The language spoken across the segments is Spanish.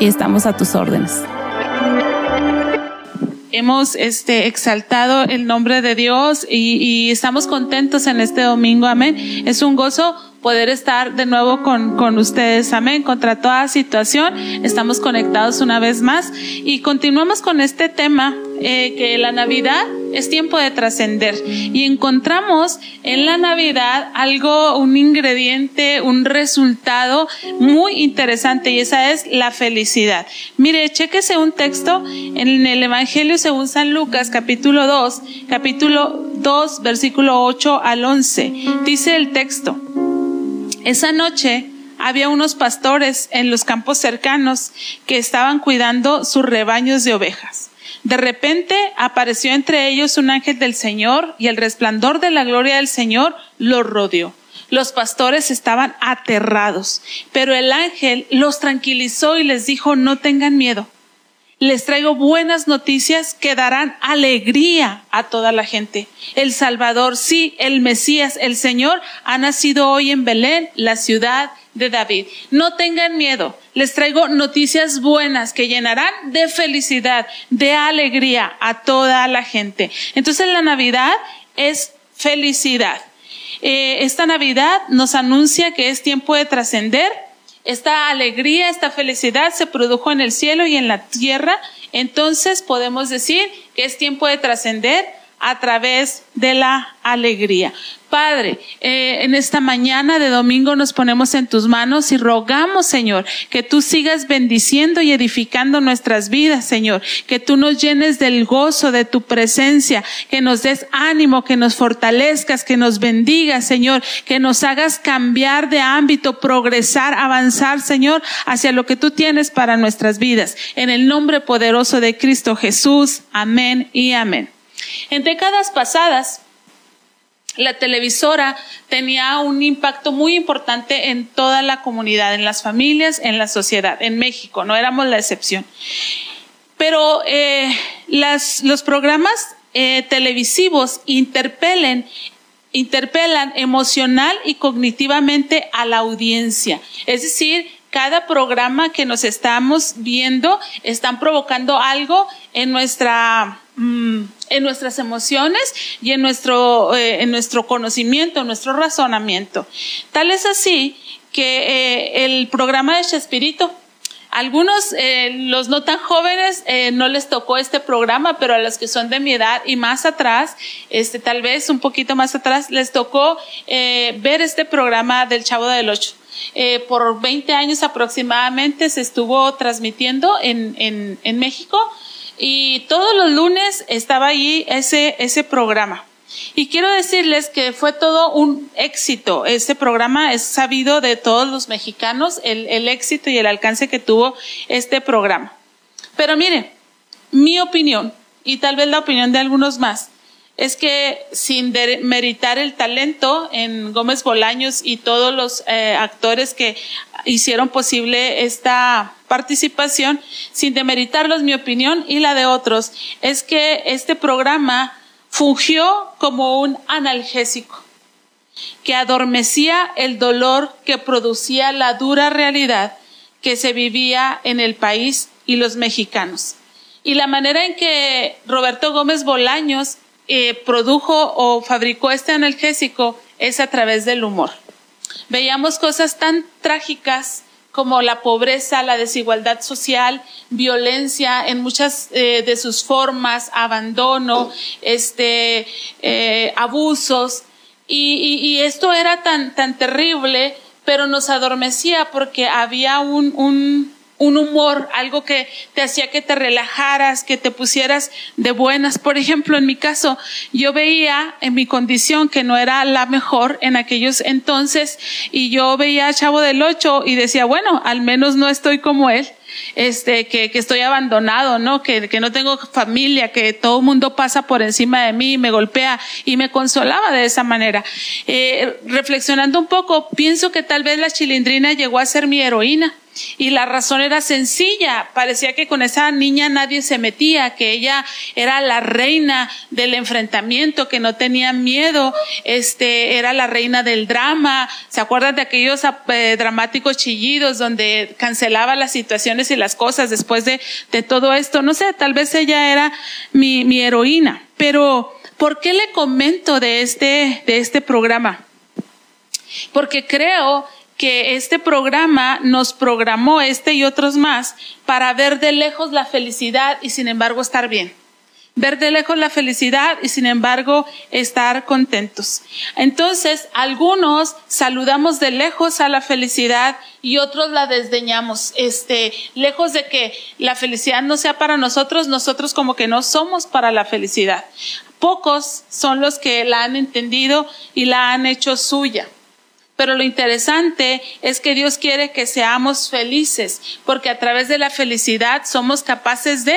y estamos a tus órdenes. Hemos este, exaltado el nombre de Dios y, estamos contentos en este domingo, amén. Es un gozo poder estar de nuevo con, con ustedes. Amén. Contra toda situación, estamos conectados una vez más y continuamos con este tema eh, que la Navidad es tiempo de trascender y encontramos en la Navidad algo, un ingrediente, un resultado muy interesante y esa es la felicidad. Mire, chéquese un texto en el Evangelio según San Lucas, capítulo 2, capítulo 2, versículo 8 al 11. Dice el texto. Esa noche había unos pastores en los campos cercanos que estaban cuidando sus rebaños de ovejas. De repente apareció entre ellos un ángel del Señor y el resplandor de la gloria del Señor los rodeó. Los pastores estaban aterrados, pero el ángel los tranquilizó y les dijo, no tengan miedo les traigo buenas noticias que darán alegría a toda la gente. El Salvador, sí, el Mesías, el Señor, ha nacido hoy en Belén, la ciudad de David. No tengan miedo, les traigo noticias buenas que llenarán de felicidad, de alegría a toda la gente. Entonces la Navidad es felicidad. Eh, esta Navidad nos anuncia que es tiempo de trascender, esta alegría, esta felicidad se produjo en el cielo y en la tierra. Entonces podemos decir que es tiempo de trascender a través de la alegría. Padre, eh, en esta mañana de domingo nos ponemos en tus manos y rogamos, Señor, que tú sigas bendiciendo y edificando nuestras vidas, Señor, que tú nos llenes del gozo de tu presencia, que nos des ánimo, que nos fortalezcas, que nos bendigas, Señor, que nos hagas cambiar de ámbito, progresar, avanzar, Señor, hacia lo que tú tienes para nuestras vidas. En el nombre poderoso de Cristo Jesús. Amén y amén. En décadas pasadas, la televisora tenía un impacto muy importante en toda la comunidad, en las familias, en la sociedad, en México, no éramos la excepción. Pero eh, los programas eh, televisivos interpelen interpelan emocional y cognitivamente a la audiencia. Es decir, cada programa que nos estamos viendo están provocando algo en nuestra mm, en nuestras emociones y en nuestro eh, en nuestro conocimiento, en nuestro razonamiento. Tal es así que eh, el programa de Chespirito algunos, eh, los no tan jóvenes, eh, no les tocó este programa, pero a los que son de mi edad y más atrás, este, tal vez un poquito más atrás, les tocó eh, ver este programa del Chavo del Ocho. Eh, por 20 años aproximadamente se estuvo transmitiendo en, en, en México y todos los lunes estaba allí ese, ese programa. Y quiero decirles que fue todo un éxito. Este programa es sabido de todos los mexicanos, el, el éxito y el alcance que tuvo este programa. Pero miren, mi opinión, y tal vez la opinión de algunos más, es que sin meritar el talento en Gómez Bolaños y todos los eh, actores que hicieron posible esta participación, sin demeritarlos, mi opinión y la de otros, es que este programa fungió como un analgésico. que adormecía el dolor que producía la dura realidad que se vivía en el país y los mexicanos. Y la manera en que Roberto Gómez Bolaños eh, produjo o fabricó este analgésico es a través del humor. Veíamos cosas tan trágicas como la pobreza, la desigualdad social, violencia en muchas eh, de sus formas, abandono, este, eh, abusos. Y, esto era tan, tan terrible, pero nos adormecía porque había un, un, un humor, algo que te hacía que te relajaras, que te pusieras de buenas. Por ejemplo, en mi caso, yo veía en mi condición que no era la mejor en aquellos entonces y yo veía a Chavo del Ocho y decía, bueno, al menos no estoy como él este, que, que estoy abandonado, ¿no? Que, que, no tengo familia, que todo el mundo pasa por encima de mí me golpea y me consolaba de esa manera. Eh, reflexionando un poco, pienso que tal vez la chilindrina llegó a ser mi heroína. Y la razón era sencilla, parecía que con esa niña nadie se metía, que ella era la reina del enfrentamiento, que no tenía miedo, este, era la reina del drama. ¿Se acuerdan de aquellos eh, dramáticos chillidos donde cancelaba las situaciones y las cosas después de, de todo esto? No sé, tal vez ella era mi, mi heroína. Pero, ¿por qué le comento de este, de este programa? Porque creo que este programa nos programó, este y otros más, para ver de lejos la felicidad y sin embargo estar bien. Ver de lejos la felicidad y sin embargo estar contentos. Entonces, algunos saludamos de lejos a la felicidad y otros la desdeñamos. Este, lejos de que la felicidad no sea para nosotros, nosotros como que no somos para la felicidad. Pocos son los que la han entendido y la han hecho suya. Pero lo interesante es que Dios quiere que seamos felices, porque a través de la felicidad somos capaces de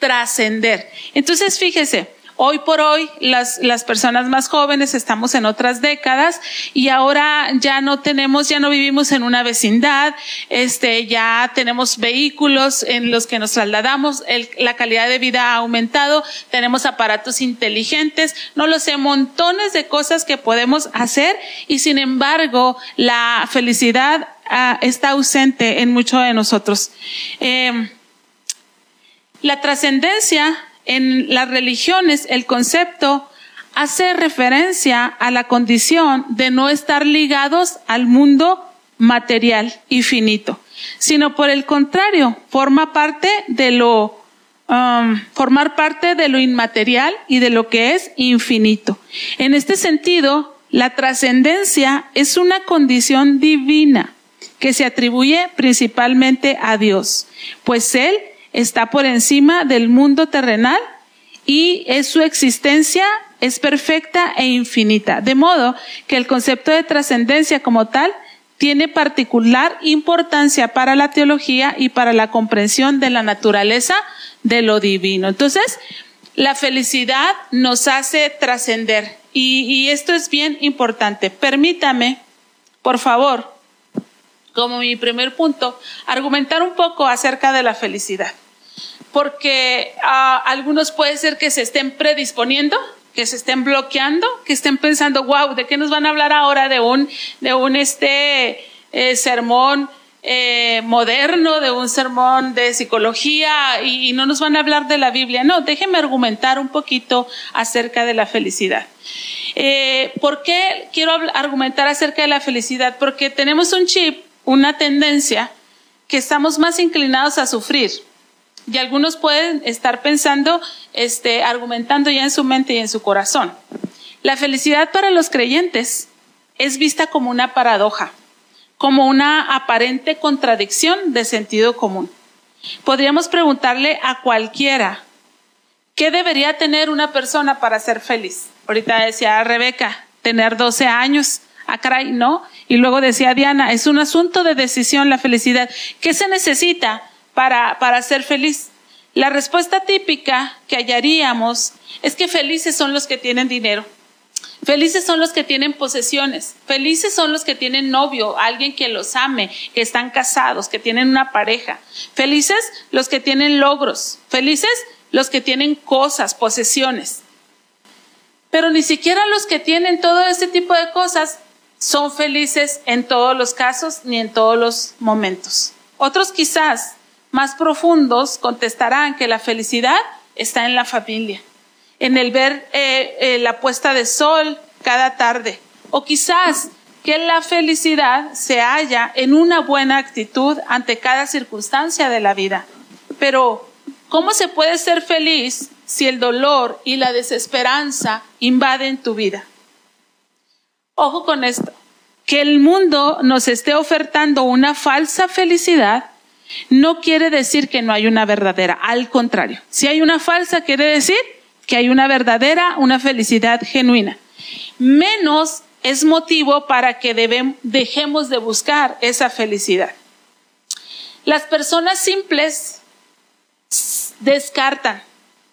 trascender. Entonces, fíjese, Hoy por hoy, las, las personas más jóvenes estamos en otras décadas y ahora ya no tenemos, ya no vivimos en una vecindad, este, ya tenemos vehículos en los que nos trasladamos, la calidad de vida ha aumentado, tenemos aparatos inteligentes, no lo sé, montones de cosas que podemos hacer y sin embargo la felicidad ah, está ausente en muchos de nosotros. Eh, la trascendencia en las religiones el concepto hace referencia a la condición de no estar ligados al mundo material y finito, sino por el contrario, forma parte de lo um, formar parte de lo inmaterial y de lo que es infinito. En este sentido, la trascendencia es una condición divina que se atribuye principalmente a Dios, pues Él está por encima del mundo terrenal y es su existencia es perfecta e infinita. De modo que el concepto de trascendencia como tal tiene particular importancia para la teología y para la comprensión de la naturaleza de lo divino. Entonces, la felicidad nos hace trascender y, y, esto es bien importante. Permítame, por favor, como mi primer punto, argumentar un poco acerca de la felicidad porque ah, algunos puede ser que se estén predisponiendo, que se estén bloqueando, que estén pensando, wow, ¿de qué nos van a hablar ahora de un, de un este eh, sermón eh, moderno, de un sermón de psicología y, no nos van a hablar de la Biblia? No, déjenme argumentar un poquito acerca de la felicidad. Eh, ¿Por qué quiero argumentar acerca de la felicidad? Porque tenemos un chip, una tendencia, que estamos más inclinados a sufrir y algunos pueden estar pensando, este, argumentando ya en su mente y en su corazón. La felicidad para los creyentes es vista como una paradoja, como una aparente contradicción de sentido común. Podríamos preguntarle a cualquiera, ¿qué debería tener una persona para ser feliz? Ahorita decía Rebeca, tener 12 años. a caray, ¿no? Y luego decía Diana, es un asunto de decisión la felicidad. ¿Qué se necesita? Para, para ser feliz? La respuesta típica que hallaríamos es que felices son los que tienen dinero. Felices son los que tienen posesiones. Felices son los que tienen novio, alguien que los ame, que están casados, que tienen una pareja. Felices los que tienen logros. Felices los que tienen cosas, posesiones. Pero ni siquiera los que tienen todo ese tipo de cosas son felices en todos los casos ni en todos los momentos. Otros quizás más profundos contestarán que la felicidad está en la familia, en el ver eh, eh, la puesta de sol cada tarde, o quizás que la felicidad se halla en una buena actitud ante cada circunstancia de la vida. Pero, ¿cómo se puede ser feliz si el dolor y la desesperanza invaden tu vida? Ojo con esto, que el mundo nos esté ofertando una falsa felicidad no quiere decir que no hay una verdadera, al contrario, si hay una falsa quiere decir que hay una verdadera, una felicidad genuina. Menos es motivo para que dejemos de buscar esa felicidad. Las personas simples descartan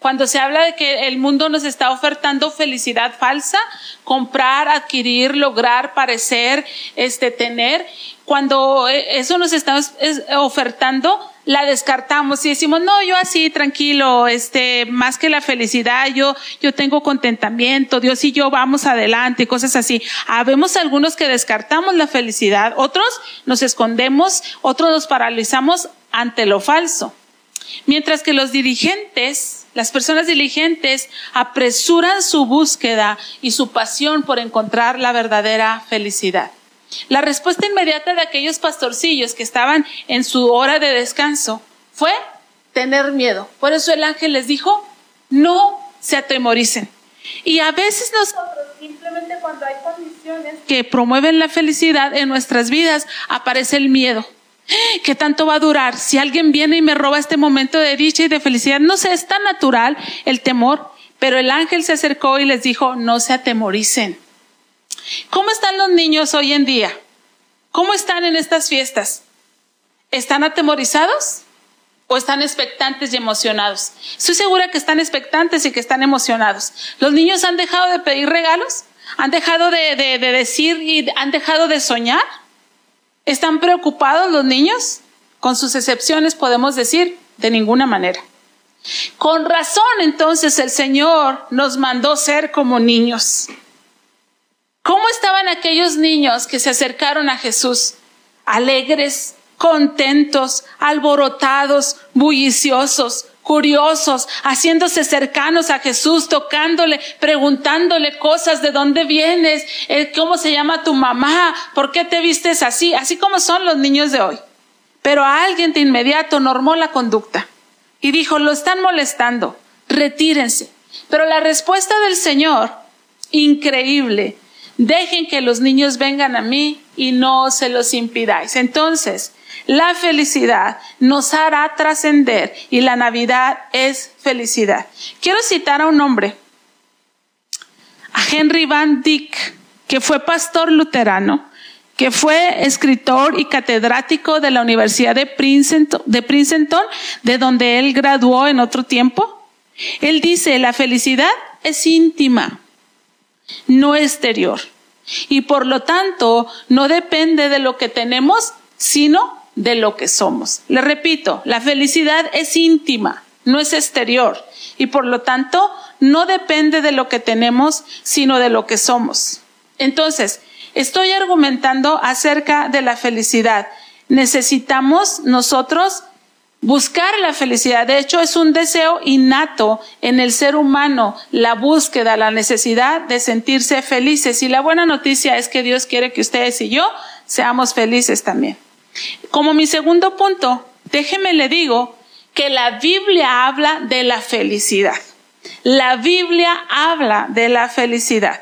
cuando se habla de que el mundo nos está ofertando felicidad falsa, comprar, adquirir, lograr, parecer, este, tener, cuando eh, eso nos está ofertando, la descartamos y decimos, no, yo así, tranquilo, este, más que la felicidad, yo, yo tengo contentamiento, Dios y yo vamos adelante, cosas así. Habemos algunos que descartamos la felicidad, otros nos escondemos, otros nos paralizamos ante lo falso. Mientras que los dirigentes, las personas diligentes, apresuran su búsqueda y su pasión por encontrar la verdadera felicidad. La respuesta inmediata de aquellos pastorcillos que estaban en su hora de descanso fue tener miedo. Por eso el ángel les dijo, no se atemoricen. Y a veces nosotros, simplemente cuando hay condiciones que promueven la felicidad en nuestras vidas, aparece el miedo. ¿Qué tanto va a durar? Si alguien viene y me roba este momento de dicha y de felicidad, no sé, es tan natural el temor, pero el ángel se acercó y les dijo, no se atemoricen. ¿Cómo están los niños hoy en día? ¿Cómo están en estas fiestas? ¿Están atemorizados? ¿O están expectantes y emocionados? Estoy segura que están expectantes y que están emocionados. ¿Los niños han dejado de pedir regalos? ¿Han dejado de, de decir y han dejado de soñar? ¿Están preocupados los niños? Con sus excepciones podemos decir, de ninguna manera. Con razón entonces el Señor nos mandó ser como niños. ¿Cómo estaban aquellos niños que se acercaron a Jesús? Alegres, contentos, alborotados, bulliciosos, curiosos, haciéndose cercanos a Jesús, tocándole, preguntándole cosas, de dónde vienes, eh, cómo se llama tu mamá, por qué te vistes así, así como son los niños de hoy. Pero a alguien de inmediato normó la conducta y dijo, lo están molestando, retírense. Pero la respuesta del Señor, increíble, dejen que los niños vengan a mí y no se los impidáis. Entonces, la felicidad nos hará trascender y la Navidad es felicidad. Quiero citar a un hombre, a Henry Van Dyck, que fue pastor luterano, que fue escritor y catedrático de la Universidad de Princeton, de Princeton, de donde él graduó en otro tiempo. Él dice, la felicidad es íntima, no exterior. Y por lo tanto, no depende de lo que tenemos, sino de lo que somos. Le repito, la felicidad es íntima, no es exterior y por lo tanto no depende de lo que tenemos, sino de lo que somos. Entonces, estoy argumentando acerca de la felicidad. Necesitamos nosotros buscar la felicidad. De hecho, es un deseo innato en el ser humano, la búsqueda, la necesidad de sentirse felices. Y la buena noticia es que Dios quiere que ustedes y yo seamos felices también. Como mi segundo punto, déjeme le digo que la Biblia habla de la felicidad. La Biblia habla de la felicidad,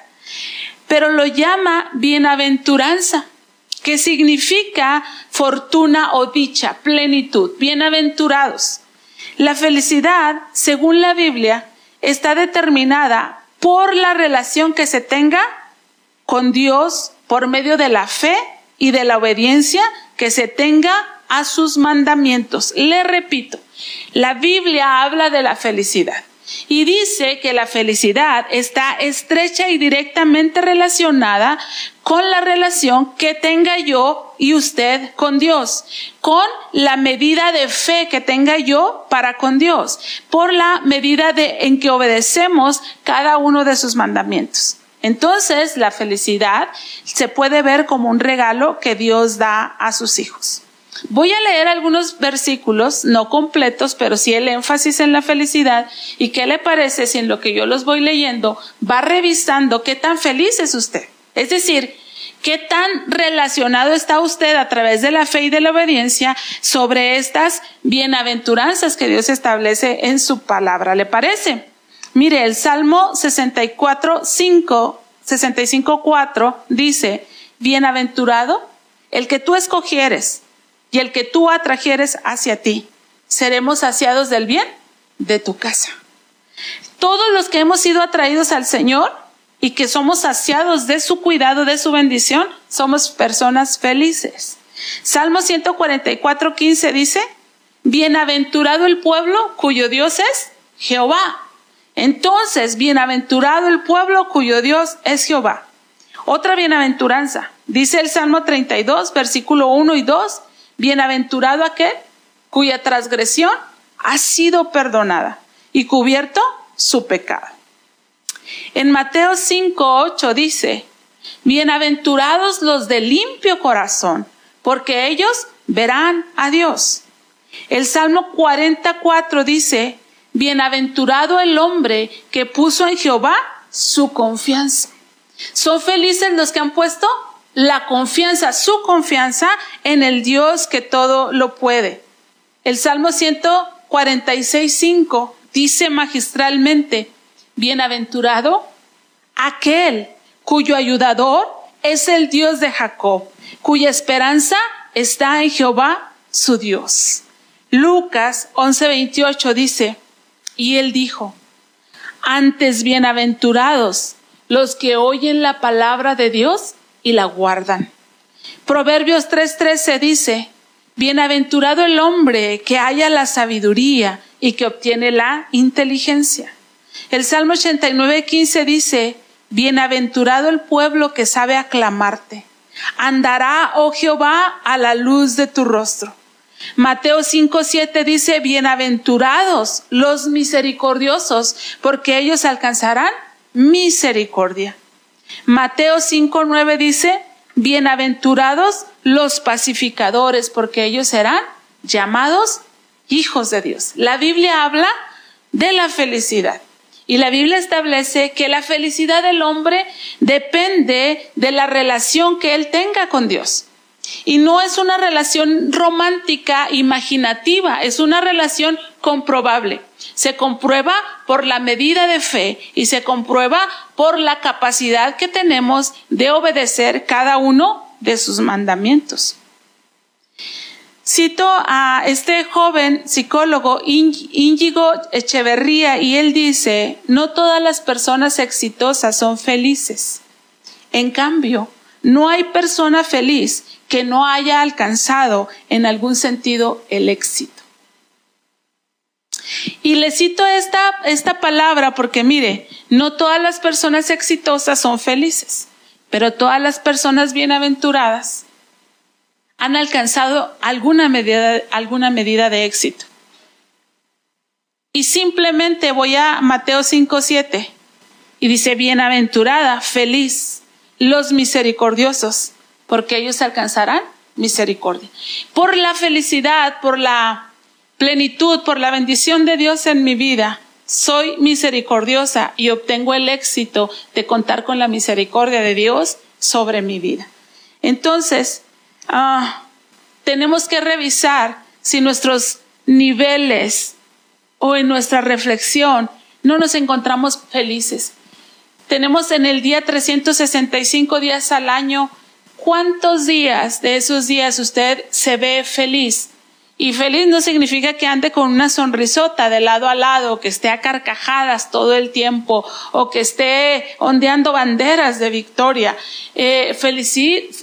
pero lo llama bienaventuranza, que significa fortuna o dicha, plenitud, bienaventurados. La felicidad, según la Biblia, está determinada por la relación que se tenga con Dios por medio de la fe y de la obediencia que se tenga a sus mandamientos. Le repito, la Biblia habla de la felicidad y dice que la felicidad está estrecha y directamente relacionada con la relación que tenga yo y usted con Dios, con la medida de fe que tenga yo para con Dios, por la medida de en que obedecemos cada uno de sus mandamientos. Entonces la felicidad se puede ver como un regalo que Dios da a sus hijos. Voy a leer algunos versículos, no completos, pero sí el énfasis en la felicidad. ¿Y qué le parece si en lo que yo los voy leyendo va revisando qué tan feliz es usted? Es decir, ¿Qué tan relacionado está usted a través de la fe y de la obediencia sobre estas bienaventuranzas que Dios establece en su palabra? ¿Le parece? Mire, el Salmo 64, 5, 65, 4 dice, bienaventurado el que tú escogieres y el que tú atrajeres hacia ti. Seremos saciados del bien de tu casa. Todos los que hemos sido atraídos al Señor, y que somos saciados de su cuidado, de su bendición, somos personas felices. Salmo 144, 15 dice, Bienaventurado el pueblo cuyo Dios es Jehová. Entonces, bienaventurado el pueblo cuyo Dios es Jehová. Otra bienaventuranza, dice el Salmo 32, versículo 1 y 2, Bienaventurado aquel cuya transgresión ha sido perdonada y cubierto su pecado. En Mateo 5, 8 dice, Bienaventurados los de limpio corazón, porque ellos verán a Dios. El Salmo 44 dice, Bienaventurado el hombre que puso en Jehová su confianza. Son felices los que han puesto la confianza, su confianza en el Dios que todo lo puede. El Salmo 146, 5 dice magistralmente, Bienaventurado aquel cuyo ayudador es el Dios de Jacob, cuya esperanza está en Jehová su Dios. Lucas 11:28 dice, y él dijo, antes bienaventurados los que oyen la palabra de Dios y la guardan. Proverbios 3:13 dice, bienaventurado el hombre que haya la sabiduría y que obtiene la inteligencia. El Salmo 89, 15 dice, Bienaventurado el pueblo que sabe aclamarte. Andará, oh Jehová, a la luz de tu rostro. Mateo 5, 7 dice, Bienaventurados los misericordiosos, porque ellos alcanzarán misericordia. Mateo 5, 9 dice, Bienaventurados los pacificadores, porque ellos serán llamados hijos de Dios. La Biblia habla de la felicidad. Y la Biblia establece que la felicidad del hombre depende de la relación que él tenga con Dios. Y no es una relación romántica, imaginativa, es una relación comprobable. Se comprueba por la medida de fe y se comprueba por la capacidad que tenemos de obedecer cada uno de sus mandamientos. Cito a este joven psicólogo Íñigo Echeverría y él dice, no todas las personas exitosas son felices. En cambio, no hay persona feliz que no haya alcanzado en algún sentido el éxito. Y le cito esta, esta palabra porque mire, no todas las personas exitosas son felices, pero todas las personas bienaventuradas han alcanzado alguna medida, alguna medida de éxito. Y simplemente voy a Mateo 5, 7 y dice, bienaventurada, feliz, los misericordiosos, porque ellos alcanzarán misericordia. Por la felicidad, por la plenitud, por la bendición de Dios en mi vida, soy misericordiosa y obtengo el éxito de contar con la misericordia de Dios sobre mi vida. Entonces, ah, tenemos que revisar si nuestros niveles o en nuestra reflexión no nos encontramos felices. Tenemos en el día 365 días al año. ¿Cuántos días de esos días usted se ve feliz? Y feliz no significa que ande con una sonrisota de lado a lado, que esté a carcajadas todo el tiempo o que esté ondeando banderas de victoria. Eh,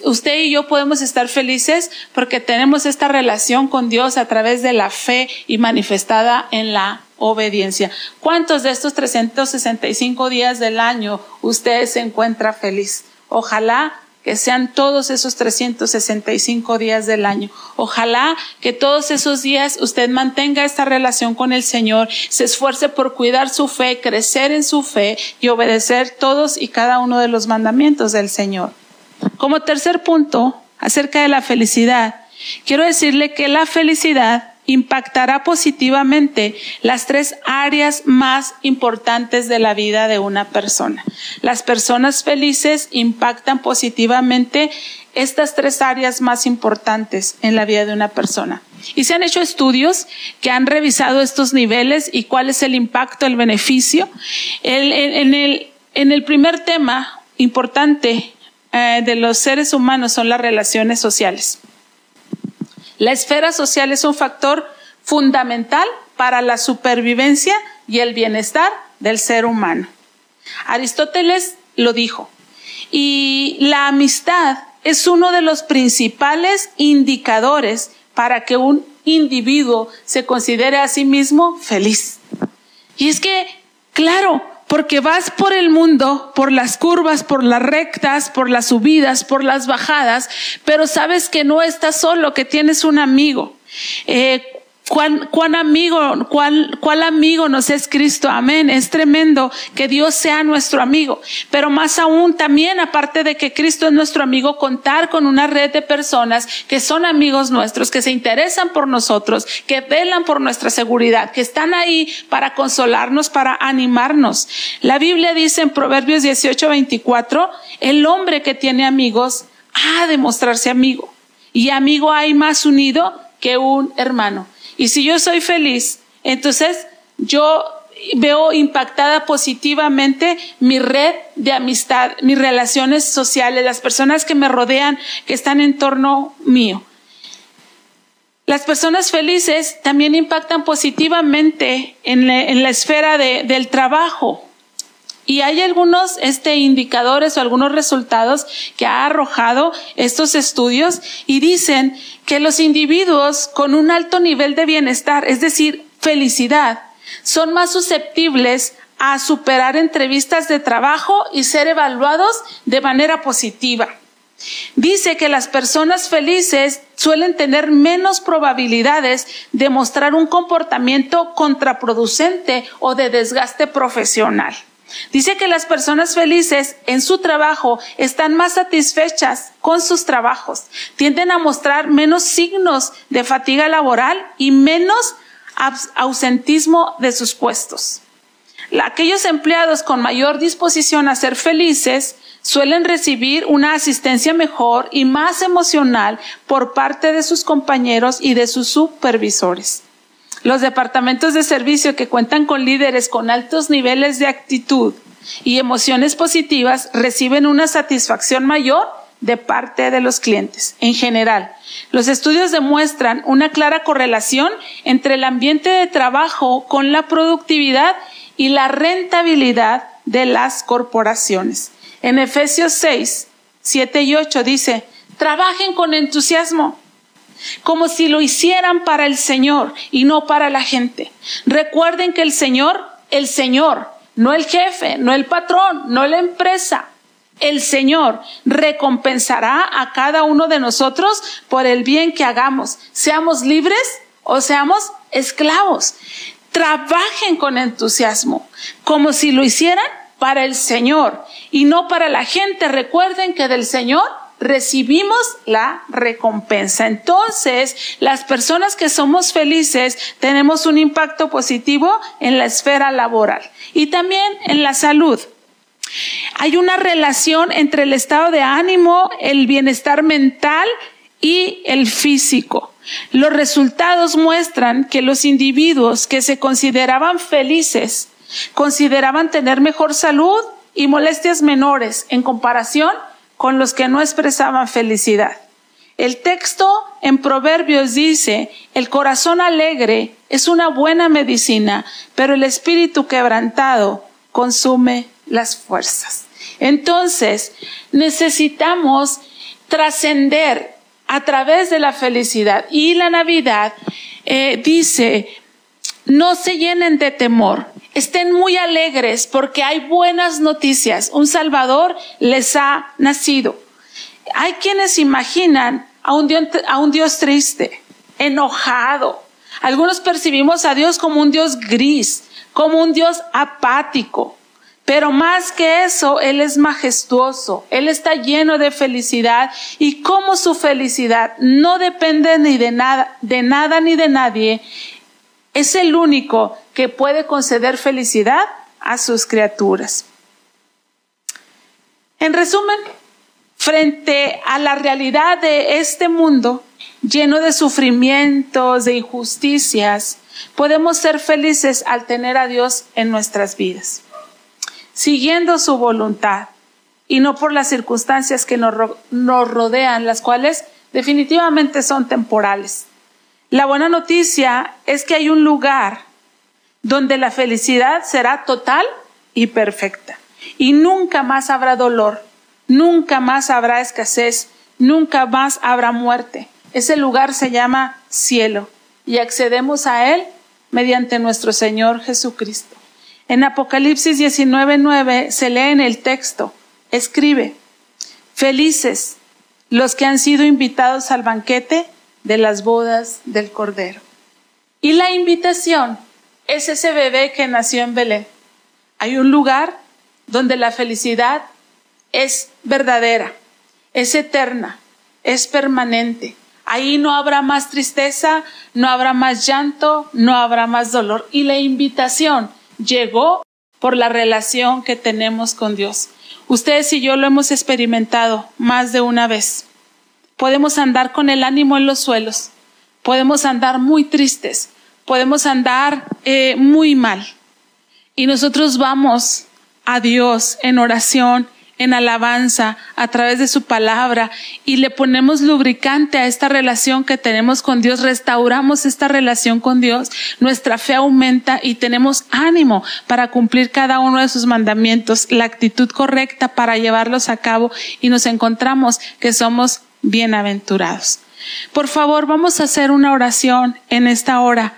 usted y yo podemos estar felices porque tenemos esta relación con Dios a través de la fe y manifestada en la obediencia. ¿Cuántos de estos 365 días del año usted se encuentra feliz? Ojalá que sean todos esos 365 días del año. Ojalá que todos esos días usted mantenga esta relación con el Señor, se esfuerce por cuidar su fe, crecer en su fe y obedecer todos y cada uno de los mandamientos del Señor. Como tercer punto, acerca de la felicidad, quiero decirle que la felicidad impactará positivamente las tres áreas más importantes de la vida de una persona. Las personas felices impactan positivamente estas tres áreas más importantes en la vida de una persona. Y se han hecho estudios que han revisado estos niveles y cuál es el impacto, el beneficio. en, el, primer tema importante eh, de los seres humanos son las relaciones sociales. La esfera social es un factor fundamental para la supervivencia y el bienestar del ser humano. Aristóteles lo dijo. Y la amistad es uno de los principales indicadores para que un individuo se considere a sí mismo feliz. Y es que, claro, porque vas por el mundo, por las curvas, por las rectas, por las subidas, por las bajadas, pero sabes que no estás solo, que tienes un amigo. Eh, ¿Cuán, cuán amigo, cuál, cuál amigo nos es Cristo? Amén. Es tremendo que Dios sea nuestro amigo. Pero más aún también, aparte de que Cristo es nuestro amigo, contar con una red de personas que son amigos nuestros, que se interesan por nosotros, que velan por nuestra seguridad, que están ahí para consolarnos, para animarnos. La Biblia dice en Proverbios 18, 24, el hombre que tiene amigos ha de mostrarse amigo. Y amigo hay más unido que un hermano. Y si yo soy feliz, entonces yo veo impactada positivamente mi red de amistad, mis relaciones sociales, las personas que me rodean, que están en torno mío. Las personas felices también impactan positivamente en la, esfera del trabajo. Y hay algunos este, indicadores o algunos resultados que ha arrojado estos estudios y dicen que los individuos con un alto nivel de bienestar, es decir, felicidad, son más susceptibles a superar entrevistas de trabajo y ser evaluados de manera positiva. Dice que las personas felices suelen tener menos probabilidades de mostrar un comportamiento contraproducente o de desgaste profesional. Dice que las personas felices en su trabajo están más satisfechas con sus trabajos, tienden a mostrar menos signos de fatiga laboral y menos ausentismo de sus puestos. Aquellos empleados con mayor disposición a ser felices suelen recibir una asistencia mejor y más emocional por parte de sus compañeros y de sus supervisores. Los departamentos de servicio que cuentan con líderes con altos niveles de actitud y emociones positivas reciben una satisfacción mayor de parte de los clientes. En general, los estudios demuestran una clara correlación entre el ambiente de trabajo con la productividad y la rentabilidad de las corporaciones. En Efesios 6, 7 y 8 dice, trabajen con entusiasmo como si lo hicieran para el Señor y no para la gente. Recuerden que el Señor, el Señor, no el jefe, no el patrón, no la empresa, el Señor recompensará a cada uno de nosotros por el bien que hagamos, seamos libres o seamos esclavos. Trabajen con entusiasmo, como si lo hicieran para el Señor y no para la gente. Recuerden que del Señor recibimos la recompensa. Entonces, las personas que somos felices tenemos un impacto positivo en la esfera laboral y también en la salud. Hay una relación entre el estado de ánimo, el bienestar mental y el físico. Los resultados muestran que los individuos que se consideraban felices consideraban tener mejor salud y molestias menores en comparación con los que no expresaban felicidad. El texto en Proverbios dice, el corazón alegre es una buena medicina, pero el espíritu quebrantado consume las fuerzas. Entonces, necesitamos trascender a través de la felicidad. Y la Navidad eh, dice, no se llenen de temor, estén muy alegres porque hay buenas noticias. Un Salvador les ha nacido. hay quienes imaginan a un, Dios, a un Dios triste, enojado. Algunos percibimos a Dios como un Dios gris, como un Dios apático. Pero más que eso, Él es majestuoso, Él está lleno de felicidad y como su felicidad no depende ni de nada, de nada ni de nadie, es el único que puede conceder felicidad a sus criaturas. En resumen, frente a la realidad de este mundo lleno de sufrimientos, de injusticias, podemos ser felices al tener a Dios en nuestras vidas, siguiendo su voluntad y no por las circunstancias que nos, rodean, las cuales definitivamente son temporales. La buena noticia es que hay un lugar donde la felicidad será total y perfecta y nunca más habrá dolor, nunca más habrá escasez, nunca más habrá muerte. Ese lugar se llama cielo y accedemos a él mediante nuestro Señor Jesucristo. En Apocalipsis 19:9 se lee en el texto, escribe, felices los que han sido invitados al banquete de las bodas del Cordero. Y la invitación es ese bebé que nació en Belén. Hay un lugar donde la felicidad es verdadera, es eterna, es permanente. Ahí no habrá más tristeza, no habrá más llanto, no habrá más dolor. Y la invitación llegó por la relación que tenemos con Dios. Ustedes y yo lo hemos experimentado más de una vez. Podemos andar con el ánimo en los suelos, podemos andar muy tristes, podemos andar eh, muy mal. Y nosotros vamos a Dios en oración, en alabanza, a través de su palabra, y le ponemos lubricante a esta relación que tenemos con Dios, restauramos esta relación con Dios, nuestra fe aumenta y tenemos ánimo para cumplir cada uno de sus mandamientos, la actitud correcta para llevarlos a cabo y nos encontramos que somos bienaventurados. Por favor, vamos a hacer una oración en esta hora.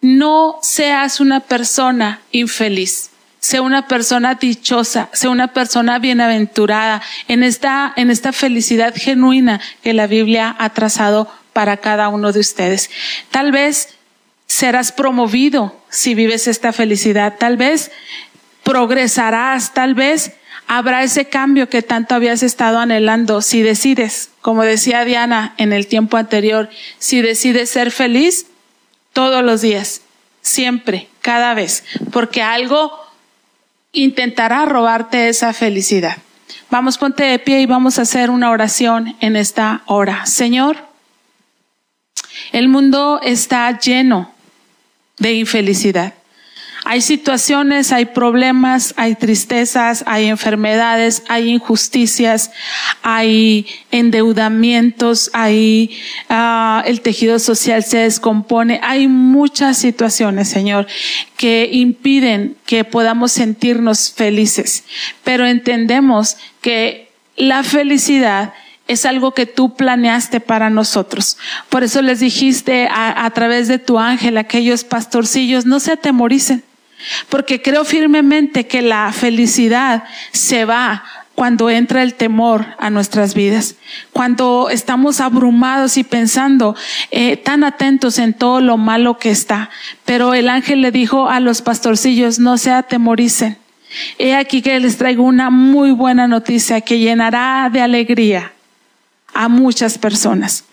No seas una persona infeliz sea una persona dichosa, sea una persona bienaventurada en esta, en esta felicidad genuina que la Biblia ha trazado para cada uno de ustedes. Tal vez serás promovido si vives esta felicidad, tal vez progresarás, tal vez habrá ese cambio que tanto habías estado anhelando si decides, como decía Diana en el tiempo anterior, si decides ser feliz todos los días, siempre, cada vez, porque algo intentará robarte esa felicidad. Vamos, ponte de pie y vamos a hacer una oración en esta hora. Señor, el mundo está lleno de infelicidad. Hay situaciones, hay problemas, hay tristezas, hay enfermedades, hay injusticias, hay endeudamientos, hay uh, el tejido social se descompone. Hay muchas situaciones, Señor, que impiden que podamos sentirnos felices. Pero entendemos que la felicidad es algo que tú planeaste para nosotros. Por eso les dijiste a, través de tu ángel, aquellos pastorcillos, no se atemoricen, porque creo firmemente que la felicidad se va cuando entra el temor a nuestras vidas, cuando estamos abrumados y pensando eh, tan atentos en todo lo malo que está. Pero el ángel le dijo a los pastorcillos, no se atemoricen. He aquí que les traigo una muy buena noticia que llenará de alegría a muchas personas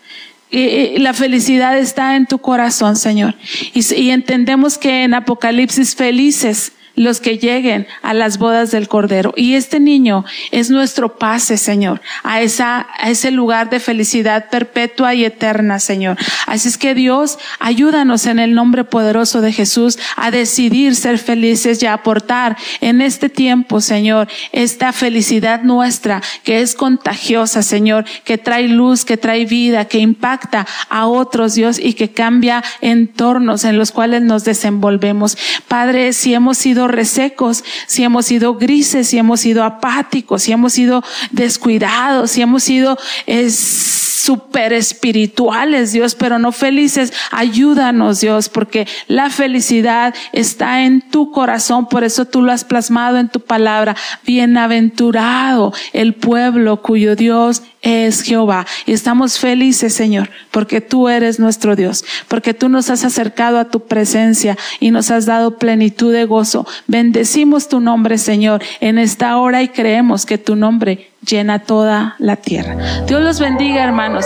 la felicidad está en tu corazón, Señor. Y, y entendemos que en Apocalipsis felices los que lleguen a las bodas del Cordero. Y este niño es nuestro pase, Señor, a esa, a ese lugar de felicidad perpetua y eterna, Señor. Así es que Dios, ayúdanos en el nombre poderoso de Jesús a decidir ser felices y a aportar en este tiempo, Señor, esta felicidad nuestra que es contagiosa, Señor, que trae luz, que trae vida, que impacta a otros, Dios, y que cambia entornos en los cuales nos desenvolvemos. Padre, si hemos sido resecos, si hemos sido grises, si hemos sido apáticos, si hemos sido descuidados, si hemos sido super espirituales, Dios, pero no felices. Ayúdanos, Dios, porque la felicidad está en tu corazón, por eso tú lo has plasmado en tu palabra. Bienaventurado el pueblo cuyo Dios es Jehová. Y estamos felices, Señor, porque tú eres nuestro Dios, porque tú nos has acercado a tu presencia y nos has dado plenitud de gozo. Bendecimos tu nombre, Señor, en esta hora y creemos que tu nombre llena toda la tierra. Dios los bendiga, hermanos.